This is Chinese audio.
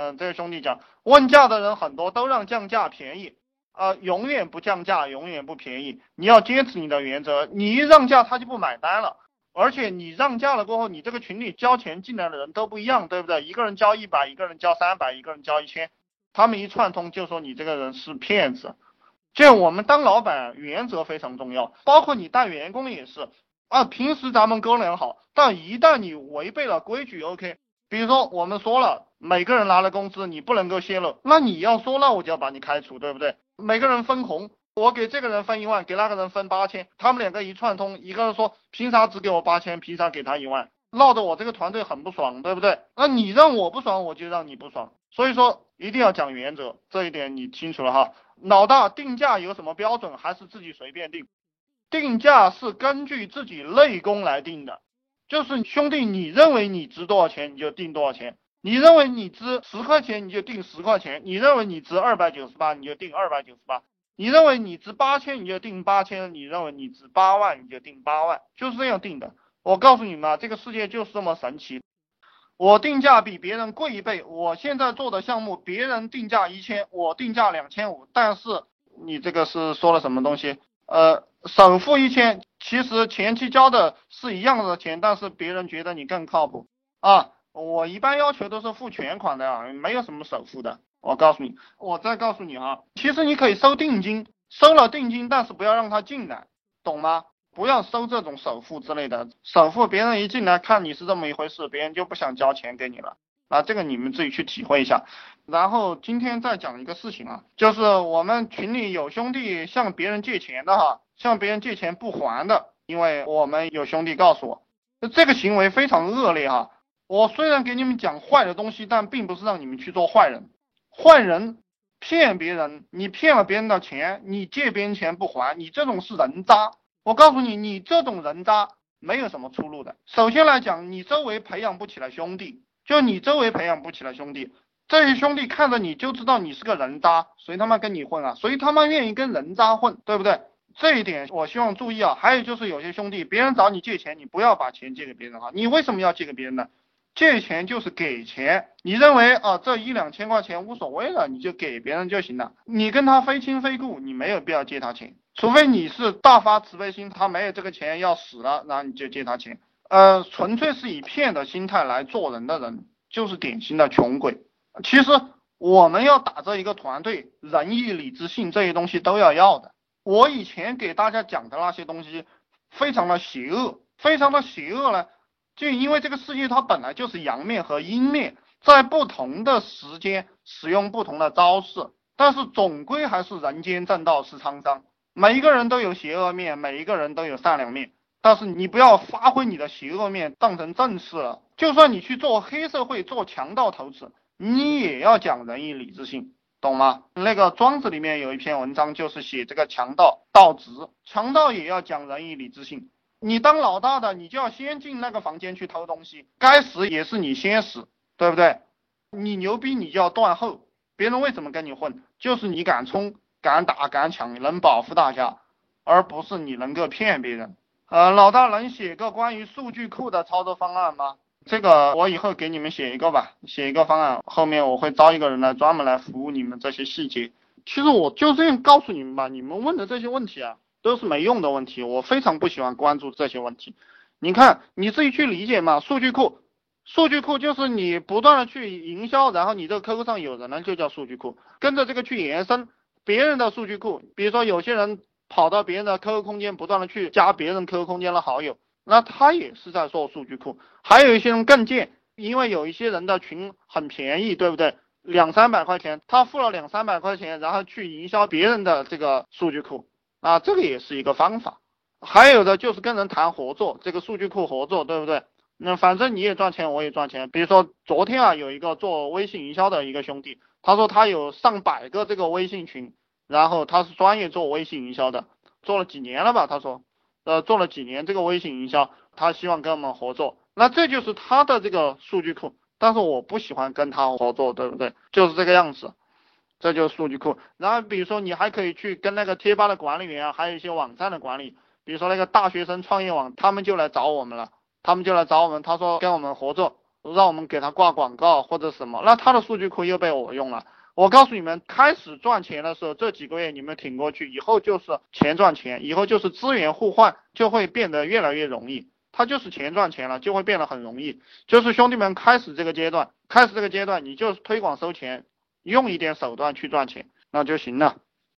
嗯，这个兄弟讲，问价的人很多，都让降价便宜，啊，永远不降价，永远不便宜。你要坚持你的原则，你一让价他就不买单了。而且你让价了过后，你这个群里交钱进来的人都不一样，对不对？一个人交一百，一个人交三百，一个人交一千，他们一串通就说你这个人是骗子。就我们当老板，原则非常重要，包括你带员工也是啊。平时咱们哥俩好，但一旦你违背了规矩，OK，比如说我们说了，每个人拿了工资，你不能够泄露，那你要说，那我就要把你开除，对不对？每个人分红，我给这个人分一万，给那个人分八千，他们两个一串通，一个人说凭啥只给我八千，凭啥给他一万，闹得我这个团队很不爽，对不对？那你让我不爽，我就让你不爽，所以说一定要讲原则，这一点你清楚了哈。老大定价有什么标准，还是自己随便定？定价是根据自己内功来定的，就是兄弟，你认为你值多少钱，你就定多少钱；你认为你值十块钱，你就定十块钱；你认为你值二百九十八，你就定二百九十八；你认为你值八千，你就定八千；你认为你值八万，你就定八万，就是这样定的。我告诉你们啊，这个世界就是这么神奇。我定价比别人贵一倍，我现在做的项目，别人定价一千，我定价两千五，但是你这个是说了什么东西？呃，首付一千，其实前期交的是一样的钱，但是别人觉得你更靠谱啊。我一般要求都是付全款的啊，没有什么首付的。我告诉你，我再告诉你哈，其实你可以收定金，收了定金，但是不要让他进来，懂吗？不要收这种首付之类的，首付别人一进来看你是这么一回事，别人就不想交钱给你了。啊，这个你们自己去体会一下。然后今天再讲一个事情啊，就是我们群里有兄弟向别人借钱的哈，向别人借钱不还的，因为我们有兄弟告诉我，这个行为非常恶劣哈。我虽然给你们讲坏的东西，但并不是让你们去做坏人。坏人骗别人，你骗了别人的钱，你借别人钱不还，你这种是人渣。我告诉你，你这种人渣没有什么出路的。首先来讲，你周围培养不起来兄弟，就你周围培养不起来兄弟，这些兄弟看着你就知道你是个人渣，谁他妈跟你混啊？谁他妈愿意跟人渣混，对不对？这一点我希望注意啊。还有就是有些兄弟，别人找你借钱，你不要把钱借给别人啊。你为什么要借给别人呢？借钱就是给钱，你认为啊这一两千块钱无所谓了，你就给别人就行了。你跟他非亲非故，你没有必要借他钱。除非你是大发慈悲心，他没有这个钱要死了，然后你就借他钱。呃，纯粹是以骗的心态来做人的人，就是典型的穷鬼。其实我们要打造一个团队，仁义礼智信这些东西都要要的。我以前给大家讲的那些东西，非常的邪恶，非常的邪恶呢，就因为这个世界它本来就是阳面和阴面，在不同的时间使用不同的招式，但是总归还是人间正道是沧桑。每一个人都有邪恶面，每一个人都有善良面，但是你不要发挥你的邪恶面当成正事了。就算你去做黑社会、做强盗头子，你也要讲仁义礼智信，懂吗？那个庄子里面有一篇文章，就是写这个强盗盗直，强盗也要讲仁义礼智信。你当老大的，你就要先进那个房间去偷东西，该死也是你先死，对不对？你牛逼，你就要断后。别人为什么跟你混？就是你敢冲。敢打敢抢，能保护大家，而不是你能够骗别人。呃，老大能写个关于数据库的操作方案吗？这个我以后给你们写一个吧，写一个方案，后面我会招一个人来专门来服务你们这些细节。其实我就这样告诉你们吧，你们问的这些问题啊，都是没用的问题，我非常不喜欢关注这些问题。你看你自己去理解嘛，数据库，数据库就是你不断的去营销，然后你这个 QQ 上有人了就叫数据库，跟着这个去延伸。别人的数据库，比如说有些人跑到别人的 QQ 空间，不断的去加别人 QQ 空间的好友，那他也是在做数据库。还有一些人更贱，因为有一些人的群很便宜，对不对？两三百块钱，他付了两三百块钱，然后去营销别人的这个数据库，啊，这个也是一个方法。还有的就是跟人谈合作，这个数据库合作，对不对？那反正你也赚钱，我也赚钱。比如说昨天啊，有一个做微信营销的一个兄弟。他说他有上百个这个微信群，然后他是专业做微信营销的，做了几年了吧？他说，呃，做了几年这个微信营销，他希望跟我们合作，那这就是他的这个数据库。但是我不喜欢跟他合作，对不对？就是这个样子，这就是数据库。然后比如说你还可以去跟那个贴吧的管理员啊，还有一些网站的管理，比如说那个大学生创业网，他们就来找我们了，他们就来找我们，他说跟我们合作。让我们给他挂广告或者什么，那他的数据库又被我用了。我告诉你们，开始赚钱的时候，这几个月你们挺过去，以后就是钱赚钱，以后就是资源互换，就会变得越来越容易。它就是钱赚钱了，就会变得很容易。就是兄弟们，开始这个阶段，开始这个阶段，你就是推广收钱，用一点手段去赚钱，那就行了。